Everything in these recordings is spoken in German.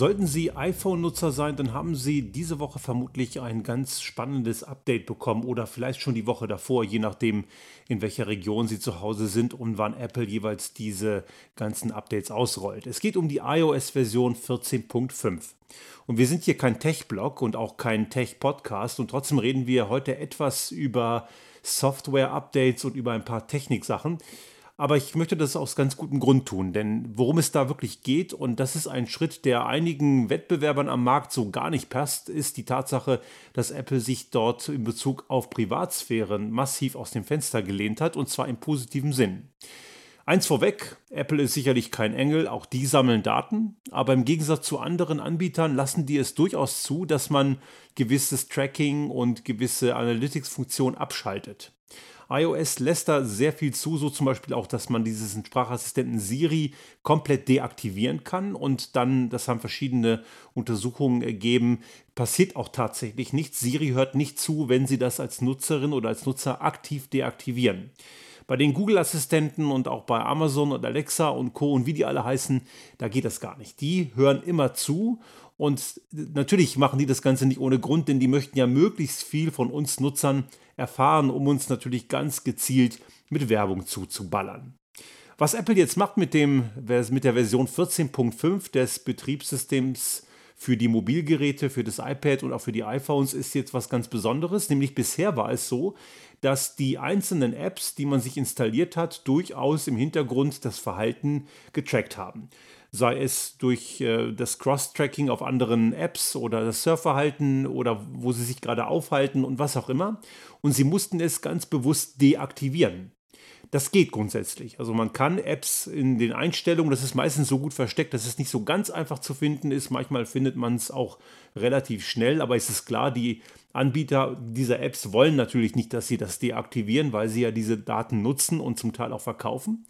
Sollten Sie iPhone-Nutzer sein, dann haben Sie diese Woche vermutlich ein ganz spannendes Update bekommen oder vielleicht schon die Woche davor, je nachdem, in welcher Region Sie zu Hause sind und wann Apple jeweils diese ganzen Updates ausrollt. Es geht um die iOS-Version 14.5. Und wir sind hier kein Tech-Blog und auch kein Tech-Podcast und trotzdem reden wir heute etwas über Software-Updates und über ein paar Techniksachen. Aber ich möchte das aus ganz gutem Grund tun, denn worum es da wirklich geht, und das ist ein Schritt, der einigen Wettbewerbern am Markt so gar nicht passt, ist die Tatsache, dass Apple sich dort in Bezug auf Privatsphären massiv aus dem Fenster gelehnt hat, und zwar im positiven Sinn. Eins vorweg, Apple ist sicherlich kein Engel, auch die sammeln Daten, aber im Gegensatz zu anderen Anbietern lassen die es durchaus zu, dass man gewisses Tracking und gewisse Analytics-Funktionen abschaltet iOS lässt da sehr viel zu, so zum Beispiel auch, dass man diesen Sprachassistenten Siri komplett deaktivieren kann und dann, das haben verschiedene Untersuchungen ergeben, passiert auch tatsächlich nichts. Siri hört nicht zu, wenn Sie das als Nutzerin oder als Nutzer aktiv deaktivieren. Bei den Google-Assistenten und auch bei Amazon und Alexa und Co. und wie die alle heißen, da geht das gar nicht. Die hören immer zu und natürlich machen die das Ganze nicht ohne Grund, denn die möchten ja möglichst viel von uns Nutzern erfahren, um uns natürlich ganz gezielt mit Werbung zuzuballern. Was Apple jetzt macht mit, dem, mit der Version 14.5 des Betriebssystems für die Mobilgeräte, für das iPad und auch für die iPhones ist jetzt was ganz Besonderes. Nämlich bisher war es so, dass die einzelnen Apps, die man sich installiert hat, durchaus im Hintergrund das Verhalten getrackt haben sei es durch äh, das Cross-Tracking auf anderen Apps oder das Surfverhalten oder wo sie sich gerade aufhalten und was auch immer. Und sie mussten es ganz bewusst deaktivieren. Das geht grundsätzlich. Also man kann Apps in den Einstellungen, das ist meistens so gut versteckt, dass es nicht so ganz einfach zu finden ist. Manchmal findet man es auch relativ schnell, aber es ist klar, die Anbieter dieser Apps wollen natürlich nicht, dass sie das deaktivieren, weil sie ja diese Daten nutzen und zum Teil auch verkaufen.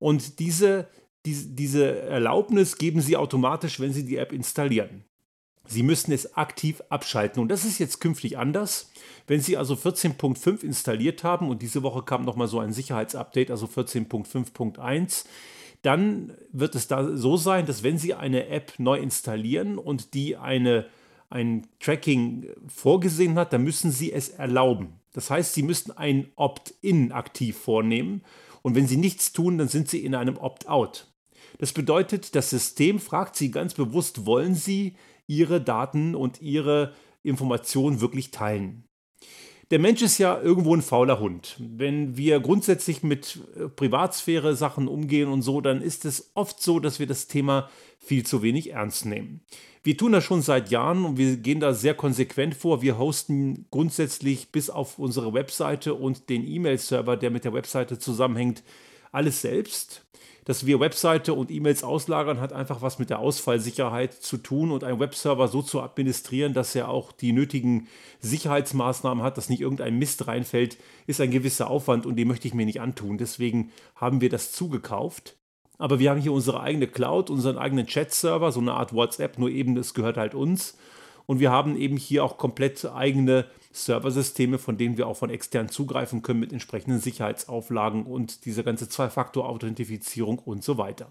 Und diese diese Erlaubnis geben Sie automatisch, wenn Sie die App installieren. Sie müssen es aktiv abschalten. Und das ist jetzt künftig anders. Wenn Sie also 14.5 installiert haben und diese Woche kam nochmal so ein Sicherheitsupdate, also 14.5.1, dann wird es da so sein, dass wenn Sie eine App neu installieren und die eine, ein Tracking vorgesehen hat, dann müssen Sie es erlauben. Das heißt, Sie müssen ein Opt-in aktiv vornehmen. Und wenn Sie nichts tun, dann sind Sie in einem Opt-out. Das bedeutet, das System fragt Sie ganz bewusst, wollen Sie Ihre Daten und Ihre Informationen wirklich teilen? Der Mensch ist ja irgendwo ein fauler Hund. Wenn wir grundsätzlich mit äh, Privatsphäre Sachen umgehen und so, dann ist es oft so, dass wir das Thema viel zu wenig ernst nehmen. Wir tun das schon seit Jahren und wir gehen da sehr konsequent vor. Wir hosten grundsätzlich bis auf unsere Webseite und den E-Mail-Server, der mit der Webseite zusammenhängt, alles selbst dass wir Webseite und E-Mails auslagern, hat einfach was mit der Ausfallsicherheit zu tun und einen Webserver so zu administrieren, dass er auch die nötigen Sicherheitsmaßnahmen hat, dass nicht irgendein Mist reinfällt, ist ein gewisser Aufwand und den möchte ich mir nicht antun. Deswegen haben wir das zugekauft. Aber wir haben hier unsere eigene Cloud, unseren eigenen Chat-Server, so eine Art WhatsApp, nur eben, das gehört halt uns. Und wir haben eben hier auch komplett eigene Serversysteme, von denen wir auch von extern zugreifen können mit entsprechenden Sicherheitsauflagen und diese ganze Zwei-Faktor-Authentifizierung und so weiter.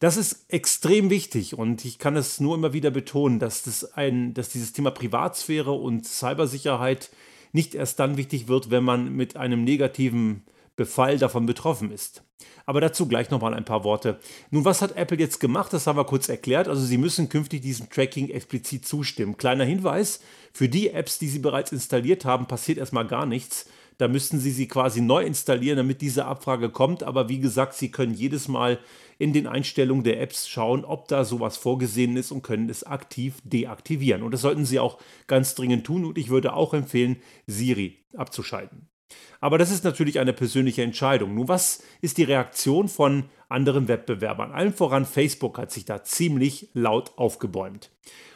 Das ist extrem wichtig und ich kann es nur immer wieder betonen, dass, das ein, dass dieses Thema Privatsphäre und Cybersicherheit nicht erst dann wichtig wird, wenn man mit einem negativen Befall davon betroffen ist. Aber dazu gleich nochmal ein paar Worte. Nun, was hat Apple jetzt gemacht? Das haben wir kurz erklärt. Also Sie müssen künftig diesem Tracking explizit zustimmen. Kleiner Hinweis, für die Apps, die Sie bereits installiert haben, passiert erstmal gar nichts. Da müssten Sie sie quasi neu installieren, damit diese Abfrage kommt. Aber wie gesagt, Sie können jedes Mal in den Einstellungen der Apps schauen, ob da sowas vorgesehen ist und können es aktiv deaktivieren. Und das sollten Sie auch ganz dringend tun. Und ich würde auch empfehlen, Siri abzuschalten. Aber das ist natürlich eine persönliche Entscheidung. Nun, was ist die Reaktion von anderen Wettbewerbern? Allen voran Facebook hat sich da ziemlich laut aufgebäumt.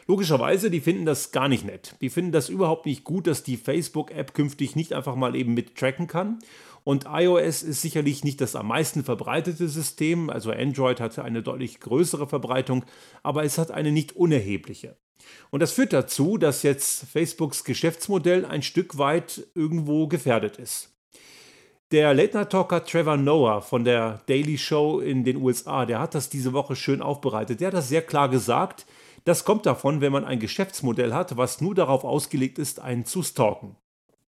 Logischerweise, die finden das gar nicht nett. Die finden das überhaupt nicht gut, dass die Facebook-App künftig nicht einfach mal eben mit tracken kann. Und iOS ist sicherlich nicht das am meisten verbreitete System, also Android hatte eine deutlich größere Verbreitung, aber es hat eine nicht unerhebliche. Und das führt dazu, dass jetzt Facebooks Geschäftsmodell ein Stück weit irgendwo gefährdet ist. Der Late-Night-Talker Trevor Noah von der Daily Show in den USA, der hat das diese Woche schön aufbereitet. Der hat das sehr klar gesagt. Das kommt davon, wenn man ein Geschäftsmodell hat, was nur darauf ausgelegt ist, einen zu stalken.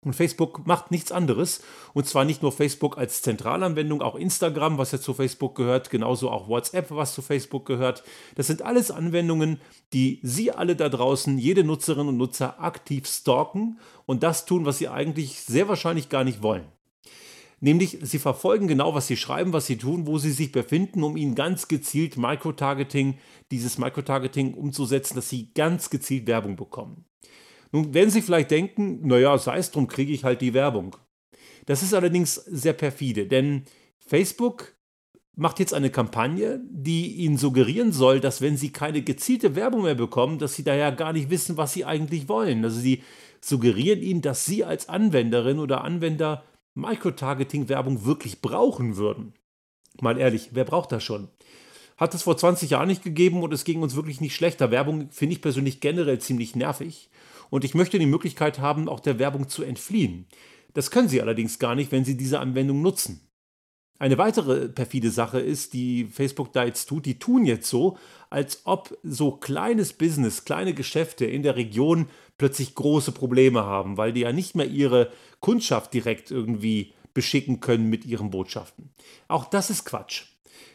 Und Facebook macht nichts anderes. Und zwar nicht nur Facebook als Zentralanwendung, auch Instagram, was ja zu Facebook gehört, genauso auch WhatsApp, was zu Facebook gehört. Das sind alles Anwendungen, die Sie alle da draußen, jede Nutzerin und Nutzer aktiv stalken und das tun, was Sie eigentlich sehr wahrscheinlich gar nicht wollen. Nämlich, sie verfolgen genau, was sie schreiben, was sie tun, wo sie sich befinden, um ihnen ganz gezielt Microtargeting, dieses Microtargeting umzusetzen, dass sie ganz gezielt Werbung bekommen. Nun werden Sie vielleicht denken, naja, sei es drum, kriege ich halt die Werbung. Das ist allerdings sehr perfide, denn Facebook macht jetzt eine Kampagne, die Ihnen suggerieren soll, dass wenn Sie keine gezielte Werbung mehr bekommen, dass Sie da ja gar nicht wissen, was Sie eigentlich wollen. Also Sie suggerieren Ihnen, dass Sie als Anwenderin oder Anwender Microtargeting-Werbung wirklich brauchen würden. Mal ehrlich, wer braucht das schon? Hat es vor 20 Jahren nicht gegeben und es ging uns wirklich nicht schlechter. Werbung finde ich persönlich generell ziemlich nervig und ich möchte die Möglichkeit haben, auch der Werbung zu entfliehen. Das können Sie allerdings gar nicht, wenn Sie diese Anwendung nutzen. Eine weitere perfide Sache ist, die Facebook da jetzt tut, die tun jetzt so, als ob so kleines Business, kleine Geschäfte in der Region plötzlich große Probleme haben, weil die ja nicht mehr ihre Kundschaft direkt irgendwie beschicken können mit ihren Botschaften. Auch das ist Quatsch.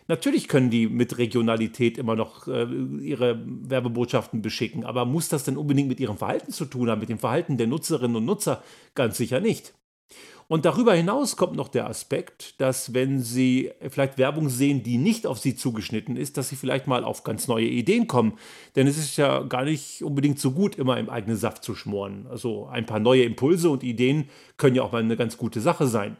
Natürlich können die mit Regionalität immer noch äh, ihre Werbebotschaften beschicken, aber muss das denn unbedingt mit ihrem Verhalten zu tun haben, mit dem Verhalten der Nutzerinnen und Nutzer? Ganz sicher nicht. Und darüber hinaus kommt noch der Aspekt, dass wenn Sie vielleicht Werbung sehen, die nicht auf Sie zugeschnitten ist, dass Sie vielleicht mal auf ganz neue Ideen kommen. Denn es ist ja gar nicht unbedingt so gut, immer im eigenen Saft zu schmoren. Also ein paar neue Impulse und Ideen können ja auch mal eine ganz gute Sache sein.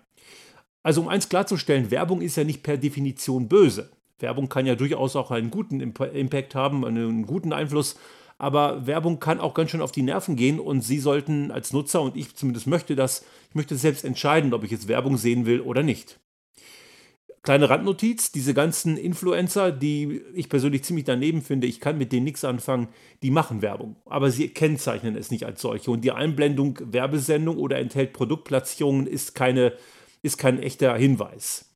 Also um eins klarzustellen, Werbung ist ja nicht per Definition böse. Werbung kann ja durchaus auch einen guten Impact haben, einen guten Einfluss, aber Werbung kann auch ganz schön auf die Nerven gehen und Sie sollten als Nutzer, und ich zumindest möchte das, ich möchte selbst entscheiden, ob ich jetzt Werbung sehen will oder nicht. Kleine Randnotiz, diese ganzen Influencer, die ich persönlich ziemlich daneben finde, ich kann mit denen nichts anfangen, die machen Werbung, aber sie kennzeichnen es nicht als solche. Und die Einblendung Werbesendung oder enthält Produktplatzierungen ist keine ist kein echter Hinweis.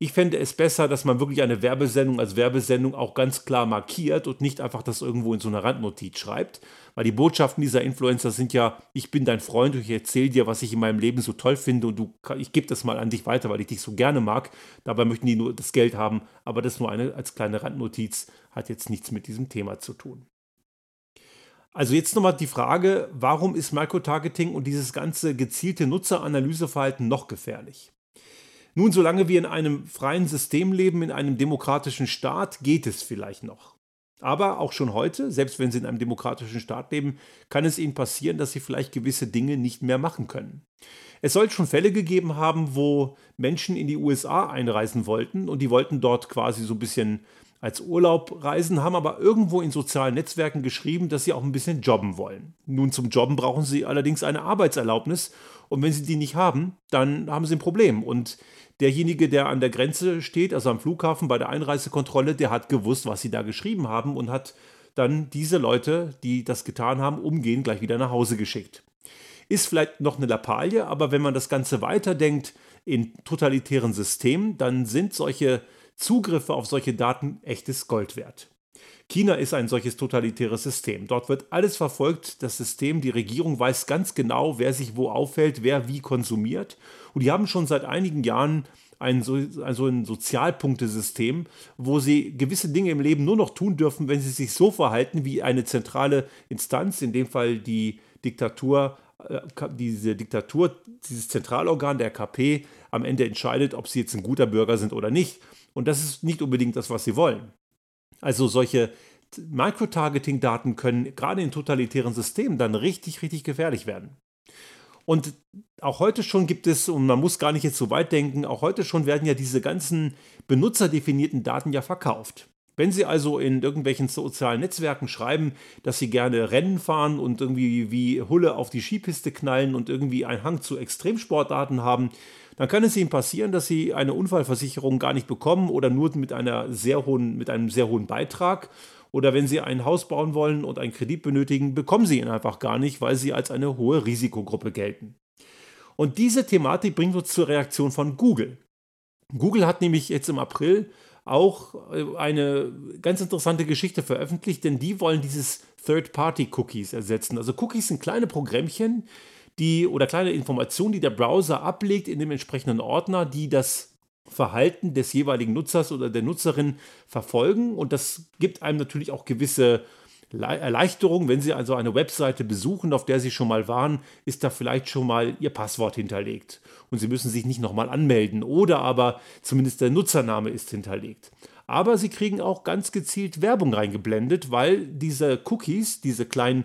Ich fände es besser, dass man wirklich eine Werbesendung als Werbesendung auch ganz klar markiert und nicht einfach das irgendwo in so einer Randnotiz schreibt. Weil die Botschaften dieser Influencer sind ja, ich bin dein Freund und ich erzähle dir, was ich in meinem Leben so toll finde und du, ich gebe das mal an dich weiter, weil ich dich so gerne mag. Dabei möchten die nur das Geld haben, aber das nur eine als kleine Randnotiz, hat jetzt nichts mit diesem Thema zu tun. Also jetzt nochmal die Frage, warum ist Microtargeting und dieses ganze gezielte Nutzeranalyseverhalten noch gefährlich? Nun, solange wir in einem freien System leben, in einem demokratischen Staat, geht es vielleicht noch. Aber auch schon heute, selbst wenn Sie in einem demokratischen Staat leben, kann es Ihnen passieren, dass Sie vielleicht gewisse Dinge nicht mehr machen können. Es soll schon Fälle gegeben haben, wo Menschen in die USA einreisen wollten und die wollten dort quasi so ein bisschen als Urlaub reisen, haben aber irgendwo in sozialen Netzwerken geschrieben, dass sie auch ein bisschen jobben wollen. Nun zum Jobben brauchen sie allerdings eine Arbeitserlaubnis und wenn sie die nicht haben, dann haben sie ein Problem. Und derjenige, der an der Grenze steht, also am Flughafen bei der Einreisekontrolle, der hat gewusst, was sie da geschrieben haben und hat dann diese Leute, die das getan haben, umgehend gleich wieder nach Hause geschickt. Ist vielleicht noch eine Lappalie, aber wenn man das Ganze weiterdenkt in totalitären Systemen, dann sind solche Zugriffe auf solche Daten echtes Gold wert. China ist ein solches totalitäres System. Dort wird alles verfolgt, das System, die Regierung weiß ganz genau, wer sich wo auffällt, wer wie konsumiert. Und die haben schon seit einigen Jahren ein, also ein Sozialpunktesystem, wo sie gewisse Dinge im Leben nur noch tun dürfen, wenn sie sich so verhalten, wie eine zentrale Instanz, in dem Fall die Diktatur, äh, diese Diktatur, dieses Zentralorgan der KP am Ende entscheidet, ob sie jetzt ein guter Bürger sind oder nicht. Und das ist nicht unbedingt das, was sie wollen. Also solche Microtargeting-Daten können gerade in totalitären Systemen dann richtig, richtig gefährlich werden. Und auch heute schon gibt es, und man muss gar nicht jetzt so weit denken, auch heute schon werden ja diese ganzen benutzerdefinierten Daten ja verkauft. Wenn Sie also in irgendwelchen sozialen Netzwerken schreiben, dass Sie gerne Rennen fahren und irgendwie wie Hulle auf die Skipiste knallen und irgendwie einen Hang zu Extremsportdaten haben, dann kann es Ihnen passieren, dass Sie eine Unfallversicherung gar nicht bekommen oder nur mit, einer sehr hohen, mit einem sehr hohen Beitrag. Oder wenn Sie ein Haus bauen wollen und einen Kredit benötigen, bekommen Sie ihn einfach gar nicht, weil Sie als eine hohe Risikogruppe gelten. Und diese Thematik bringt uns zur Reaktion von Google. Google hat nämlich jetzt im April auch äh, eine ganz interessante Geschichte veröffentlicht, denn die wollen dieses Third-Party-Cookies ersetzen. Also Cookies sind kleine Programmchen, die oder kleine Informationen, die der Browser ablegt in dem entsprechenden Ordner, die das Verhalten des jeweiligen Nutzers oder der Nutzerin verfolgen. Und das gibt einem natürlich auch gewisse Erleichterung, wenn Sie also eine Webseite besuchen, auf der Sie schon mal waren, ist da vielleicht schon mal Ihr Passwort hinterlegt. Und Sie müssen sich nicht nochmal anmelden. Oder aber zumindest der Nutzername ist hinterlegt. Aber Sie kriegen auch ganz gezielt Werbung reingeblendet, weil diese Cookies, diese kleinen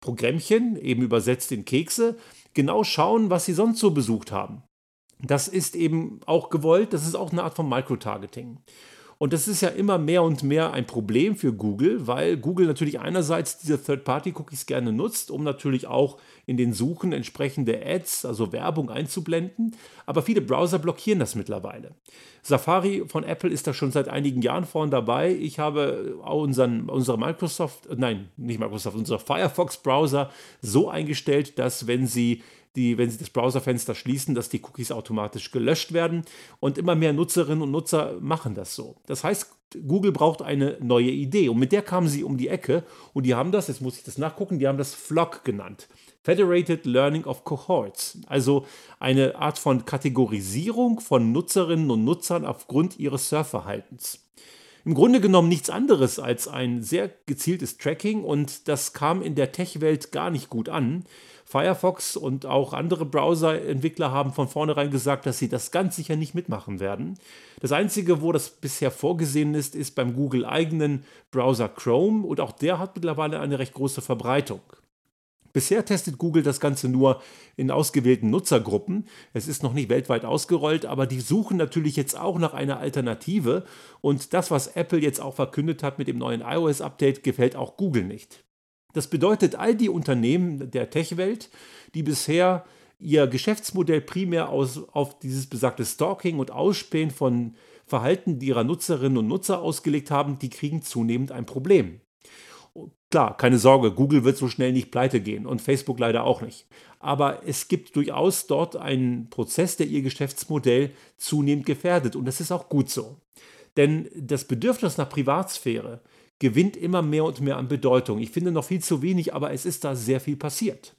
Programmchen, eben übersetzt in Kekse, genau schauen, was Sie sonst so besucht haben. Das ist eben auch gewollt, das ist auch eine Art von Microtargeting. Und das ist ja immer mehr und mehr ein Problem für Google, weil Google natürlich einerseits diese Third-Party-Cookies gerne nutzt, um natürlich auch in den Suchen entsprechende Ads, also Werbung einzublenden. Aber viele Browser blockieren das mittlerweile. Safari von Apple ist da schon seit einigen Jahren vorn dabei. Ich habe unseren, unsere Microsoft, nein, nicht Microsoft, unser Firefox-Browser so eingestellt, dass wenn Sie die, wenn Sie das Browserfenster schließen, dass die Cookies automatisch gelöscht werden. Und immer mehr Nutzerinnen und Nutzer machen das so. Das heißt, Google braucht eine neue Idee. Und mit der kamen sie um die Ecke. Und die haben das, jetzt muss ich das nachgucken, die haben das FLOC genannt. Federated Learning of Cohorts. Also eine Art von Kategorisierung von Nutzerinnen und Nutzern aufgrund ihres Surfverhaltens im Grunde genommen nichts anderes als ein sehr gezieltes Tracking und das kam in der Tech-Welt gar nicht gut an. Firefox und auch andere Browser-Entwickler haben von vornherein gesagt, dass sie das ganz sicher nicht mitmachen werden. Das Einzige, wo das bisher vorgesehen ist, ist beim Google-eigenen Browser Chrome und auch der hat mittlerweile eine recht große Verbreitung. Bisher testet Google das Ganze nur in ausgewählten Nutzergruppen. Es ist noch nicht weltweit ausgerollt, aber die suchen natürlich jetzt auch nach einer Alternative. Und das, was Apple jetzt auch verkündet hat mit dem neuen iOS-Update, gefällt auch Google nicht. Das bedeutet, all die Unternehmen der Tech-Welt, die bisher ihr Geschäftsmodell primär aus, auf dieses besagte Stalking und Ausspähen von Verhalten ihrer Nutzerinnen und Nutzer ausgelegt haben, die kriegen zunehmend ein Problem. Klar, keine Sorge, Google wird so schnell nicht pleite gehen und Facebook leider auch nicht. Aber es gibt durchaus dort einen Prozess, der ihr Geschäftsmodell zunehmend gefährdet und das ist auch gut so. Denn das Bedürfnis nach Privatsphäre gewinnt immer mehr und mehr an Bedeutung. Ich finde noch viel zu wenig, aber es ist da sehr viel passiert.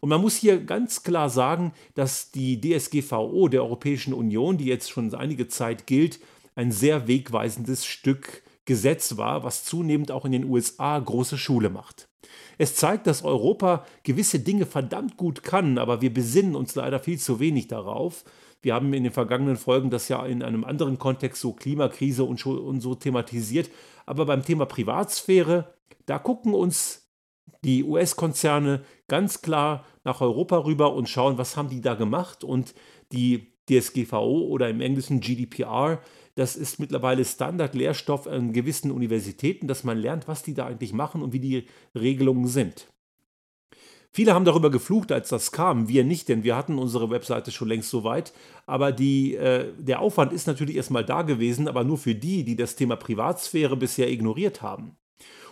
Und man muss hier ganz klar sagen, dass die DSGVO der Europäischen Union, die jetzt schon einige Zeit gilt, ein sehr wegweisendes Stück Gesetz war, was zunehmend auch in den USA große Schule macht. Es zeigt, dass Europa gewisse Dinge verdammt gut kann, aber wir besinnen uns leider viel zu wenig darauf. Wir haben in den vergangenen Folgen das ja in einem anderen Kontext, so Klimakrise und so thematisiert. Aber beim Thema Privatsphäre, da gucken uns die US-Konzerne ganz klar nach Europa rüber und schauen, was haben die da gemacht. Und die DSGVO oder im Englischen GDPR das ist mittlerweile Standardlehrstoff an gewissen Universitäten, dass man lernt, was die da eigentlich machen und wie die Regelungen sind. Viele haben darüber geflucht, als das kam. Wir nicht, denn wir hatten unsere Webseite schon längst so weit. Aber die, äh, der Aufwand ist natürlich erstmal da gewesen, aber nur für die, die das Thema Privatsphäre bisher ignoriert haben.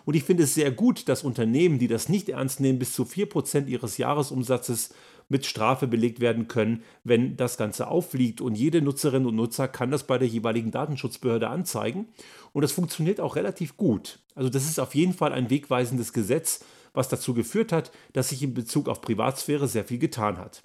Und ich finde es sehr gut, dass Unternehmen, die das nicht ernst nehmen, bis zu 4% ihres Jahresumsatzes mit Strafe belegt werden können, wenn das Ganze auffliegt. Und jede Nutzerin und Nutzer kann das bei der jeweiligen Datenschutzbehörde anzeigen. Und das funktioniert auch relativ gut. Also das ist auf jeden Fall ein wegweisendes Gesetz, was dazu geführt hat, dass sich in Bezug auf Privatsphäre sehr viel getan hat.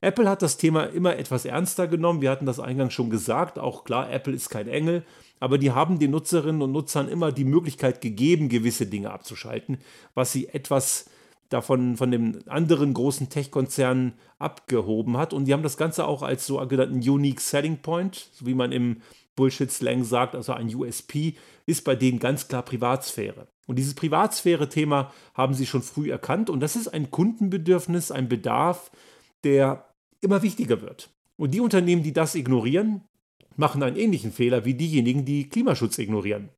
Apple hat das Thema immer etwas ernster genommen. Wir hatten das eingangs schon gesagt. Auch klar, Apple ist kein Engel, aber die haben den Nutzerinnen und Nutzern immer die Möglichkeit gegeben, gewisse Dinge abzuschalten, was sie etwas davon von den anderen großen Tech-Konzernen abgehoben hat. Und die haben das Ganze auch als sogenannten Unique Selling Point, so wie man im Bullshit-Slang sagt, also ein USP, ist bei denen ganz klar Privatsphäre. Und dieses Privatsphäre-Thema haben sie schon früh erkannt und das ist ein Kundenbedürfnis, ein Bedarf, der immer wichtiger wird. Und die Unternehmen, die das ignorieren, machen einen ähnlichen Fehler wie diejenigen, die Klimaschutz ignorieren.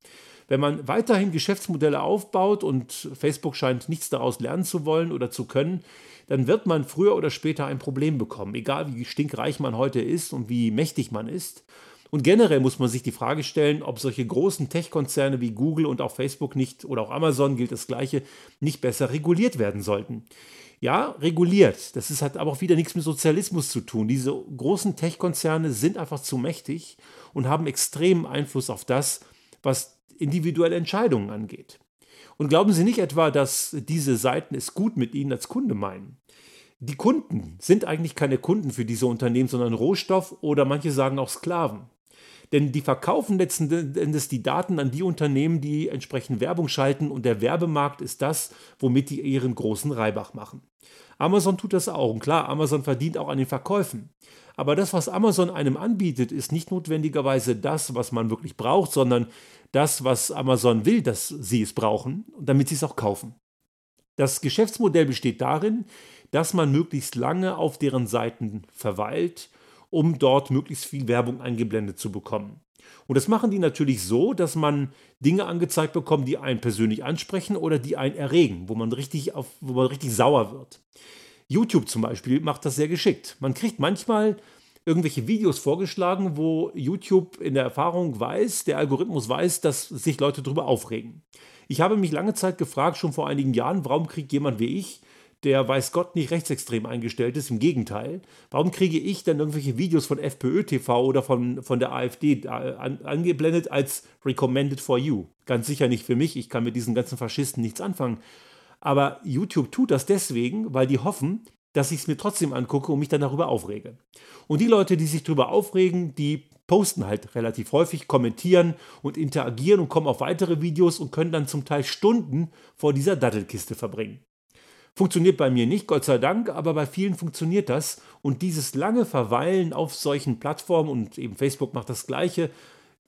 Wenn man weiterhin Geschäftsmodelle aufbaut und Facebook scheint nichts daraus lernen zu wollen oder zu können, dann wird man früher oder später ein Problem bekommen, egal wie stinkreich man heute ist und wie mächtig man ist. Und generell muss man sich die Frage stellen, ob solche großen Tech-Konzerne wie Google und auch Facebook nicht oder auch Amazon gilt das gleiche, nicht besser reguliert werden sollten. Ja, reguliert. Das ist, hat aber auch wieder nichts mit Sozialismus zu tun. Diese großen Tech-Konzerne sind einfach zu mächtig und haben extremen Einfluss auf das, was individuelle Entscheidungen angeht. Und glauben Sie nicht etwa, dass diese Seiten es gut mit Ihnen als Kunde meinen. Die Kunden sind eigentlich keine Kunden für diese Unternehmen, sondern Rohstoff oder manche sagen auch Sklaven. Denn die verkaufen letzten Endes die Daten an die Unternehmen, die entsprechend Werbung schalten und der Werbemarkt ist das, womit die ihren großen Reibach machen. Amazon tut das auch und klar, Amazon verdient auch an den Verkäufen. Aber das, was Amazon einem anbietet, ist nicht notwendigerweise das, was man wirklich braucht, sondern das, was Amazon will, dass sie es brauchen, damit sie es auch kaufen. Das Geschäftsmodell besteht darin, dass man möglichst lange auf deren Seiten verweilt, um dort möglichst viel Werbung eingeblendet zu bekommen. Und das machen die natürlich so, dass man Dinge angezeigt bekommt, die einen persönlich ansprechen oder die einen erregen, wo man richtig, auf, wo man richtig sauer wird. YouTube zum Beispiel macht das sehr geschickt. Man kriegt manchmal irgendwelche Videos vorgeschlagen, wo YouTube in der Erfahrung weiß, der Algorithmus weiß, dass sich Leute darüber aufregen. Ich habe mich lange Zeit gefragt, schon vor einigen Jahren, warum kriegt jemand wie ich der weiß Gott nicht rechtsextrem eingestellt ist. Im Gegenteil. Warum kriege ich dann irgendwelche Videos von FPÖ TV oder von, von der AfD an, angeblendet als recommended for you? Ganz sicher nicht für mich. Ich kann mit diesen ganzen Faschisten nichts anfangen. Aber YouTube tut das deswegen, weil die hoffen, dass ich es mir trotzdem angucke und mich dann darüber aufrege. Und die Leute, die sich darüber aufregen, die posten halt relativ häufig, kommentieren und interagieren und kommen auf weitere Videos und können dann zum Teil Stunden vor dieser Dattelkiste verbringen. Funktioniert bei mir nicht, Gott sei Dank, aber bei vielen funktioniert das. Und dieses lange Verweilen auf solchen Plattformen und eben Facebook macht das Gleiche,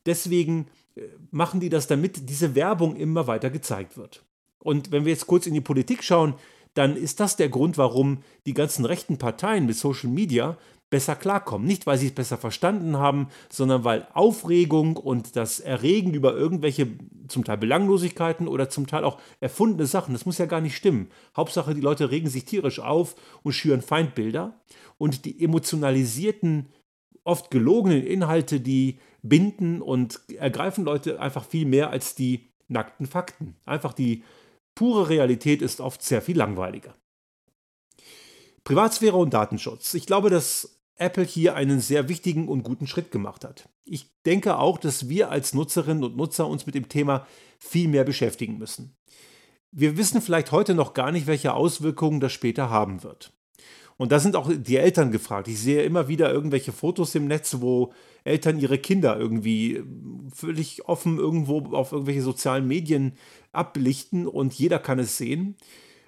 deswegen äh, machen die das, damit diese Werbung immer weiter gezeigt wird. Und wenn wir jetzt kurz in die Politik schauen, dann ist das der Grund, warum die ganzen rechten Parteien mit Social Media besser klarkommen. Nicht, weil sie es besser verstanden haben, sondern weil Aufregung und das Erregen über irgendwelche zum Teil Belanglosigkeiten oder zum Teil auch erfundene Sachen, das muss ja gar nicht stimmen. Hauptsache, die Leute regen sich tierisch auf und schüren Feindbilder. Und die emotionalisierten, oft gelogenen Inhalte, die binden und ergreifen Leute einfach viel mehr als die nackten Fakten. Einfach die pure Realität ist oft sehr viel langweiliger. Privatsphäre und Datenschutz. Ich glaube, dass Apple hier einen sehr wichtigen und guten Schritt gemacht hat. Ich denke auch, dass wir als Nutzerinnen und Nutzer uns mit dem Thema viel mehr beschäftigen müssen. Wir wissen vielleicht heute noch gar nicht, welche Auswirkungen das später haben wird. Und da sind auch die Eltern gefragt. Ich sehe immer wieder irgendwelche Fotos im Netz, wo Eltern ihre Kinder irgendwie völlig offen irgendwo auf irgendwelche sozialen Medien ablichten und jeder kann es sehen.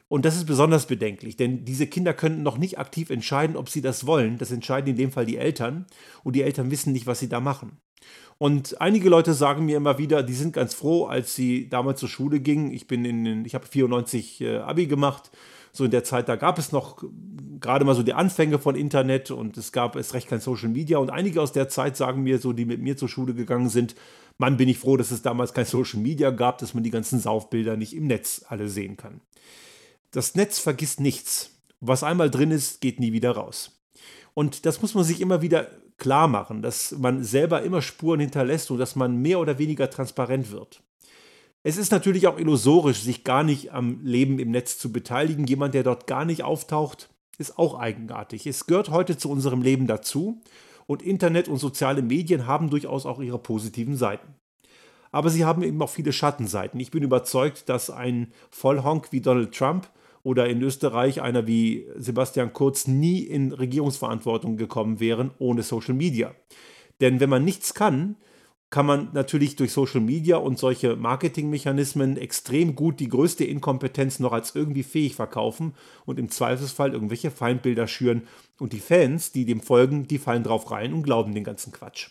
Und das ist besonders bedenklich, denn diese Kinder können noch nicht aktiv entscheiden, ob sie das wollen. Das entscheiden in dem Fall die Eltern und die Eltern wissen nicht, was sie da machen. Und einige Leute sagen mir immer wieder, die sind ganz froh, als sie damals zur Schule gingen. Ich bin in, ich habe 94 äh, Abi gemacht. So in der Zeit, da gab es noch gerade mal so die Anfänge von Internet und es gab es recht kein Social Media. Und einige aus der Zeit sagen mir so, die mit mir zur Schule gegangen sind, Mann, bin ich froh, dass es damals kein Social Media gab, dass man die ganzen Saufbilder nicht im Netz alle sehen kann. Das Netz vergisst nichts. Was einmal drin ist, geht nie wieder raus. Und das muss man sich immer wieder klar machen, dass man selber immer Spuren hinterlässt und dass man mehr oder weniger transparent wird. Es ist natürlich auch illusorisch, sich gar nicht am Leben im Netz zu beteiligen. Jemand, der dort gar nicht auftaucht, ist auch eigenartig. Es gehört heute zu unserem Leben dazu und Internet und soziale Medien haben durchaus auch ihre positiven Seiten aber sie haben eben auch viele Schattenseiten. Ich bin überzeugt, dass ein Vollhonk wie Donald Trump oder in Österreich einer wie Sebastian Kurz nie in Regierungsverantwortung gekommen wären ohne Social Media. Denn wenn man nichts kann, kann man natürlich durch Social Media und solche Marketingmechanismen extrem gut die größte Inkompetenz noch als irgendwie fähig verkaufen und im Zweifelsfall irgendwelche Feindbilder schüren. Und die Fans, die dem folgen, die fallen drauf rein und glauben den ganzen Quatsch.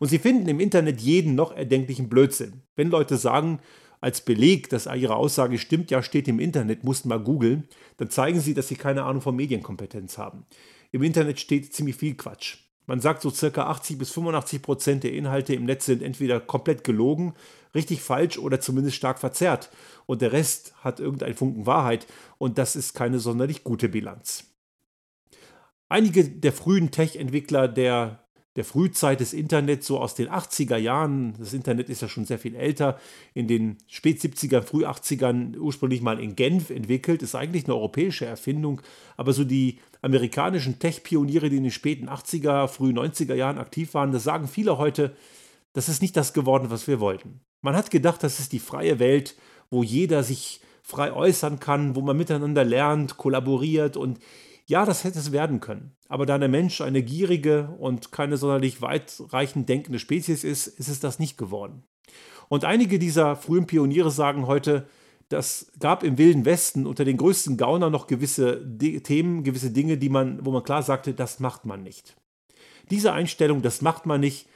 Und sie finden im Internet jeden noch erdenklichen Blödsinn. Wenn Leute sagen, als Beleg, dass ihre Aussage stimmt, ja, steht im Internet, mussten mal googeln, dann zeigen sie, dass sie keine Ahnung von Medienkompetenz haben. Im Internet steht ziemlich viel Quatsch. Man sagt so circa 80 bis 85 Prozent der Inhalte im Netz sind entweder komplett gelogen, richtig falsch oder zumindest stark verzerrt. Und der Rest hat irgendeinen Funken Wahrheit. Und das ist keine sonderlich gute Bilanz. Einige der frühen Tech-Entwickler der der Frühzeit des Internets, so aus den 80er Jahren. Das Internet ist ja schon sehr viel älter, in den spät 70er, früh 80ern ursprünglich mal in Genf entwickelt. Ist eigentlich eine europäische Erfindung, aber so die amerikanischen Tech-Pioniere, die in den späten 80er, früh 90er Jahren aktiv waren, das sagen viele heute, das ist nicht das geworden, was wir wollten. Man hat gedacht, das ist die freie Welt, wo jeder sich frei äußern kann, wo man miteinander lernt, kollaboriert und ja, das hätte es werden können. Aber da der Mensch eine gierige und keine sonderlich weitreichend denkende Spezies ist, ist es das nicht geworden. Und einige dieser frühen Pioniere sagen heute, das gab im Wilden Westen unter den größten Gaunern noch gewisse D Themen, gewisse Dinge, die man, wo man klar sagte, das macht man nicht. Diese Einstellung, das macht man nicht,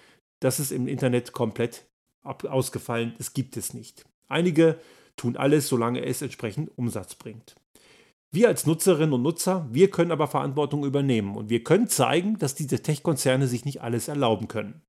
das ist im Internet komplett ausgefallen, es gibt es nicht. Einige tun alles, solange es entsprechend Umsatz bringt. Wir als Nutzerinnen und Nutzer, wir können aber Verantwortung übernehmen und wir können zeigen, dass diese Tech-Konzerne sich nicht alles erlauben können.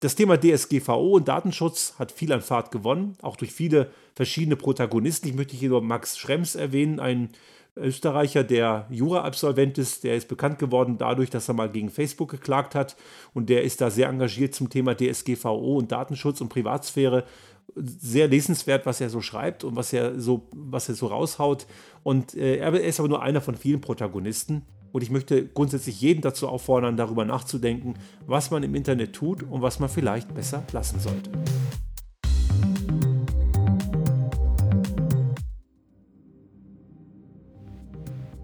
Das Thema DSGVO und Datenschutz hat viel an Fahrt gewonnen, auch durch viele verschiedene Protagonisten. Ich möchte hier nur Max Schrems erwähnen, ein Österreicher, der Jura-Absolvent ist, der ist bekannt geworden dadurch, dass er mal gegen Facebook geklagt hat und der ist da sehr engagiert zum Thema DSGVO und Datenschutz und Privatsphäre. Sehr lesenswert, was er so schreibt und was er so, was er so raushaut. Und äh, er ist aber nur einer von vielen Protagonisten. Und ich möchte grundsätzlich jeden dazu auffordern, darüber nachzudenken, was man im Internet tut und was man vielleicht besser lassen sollte.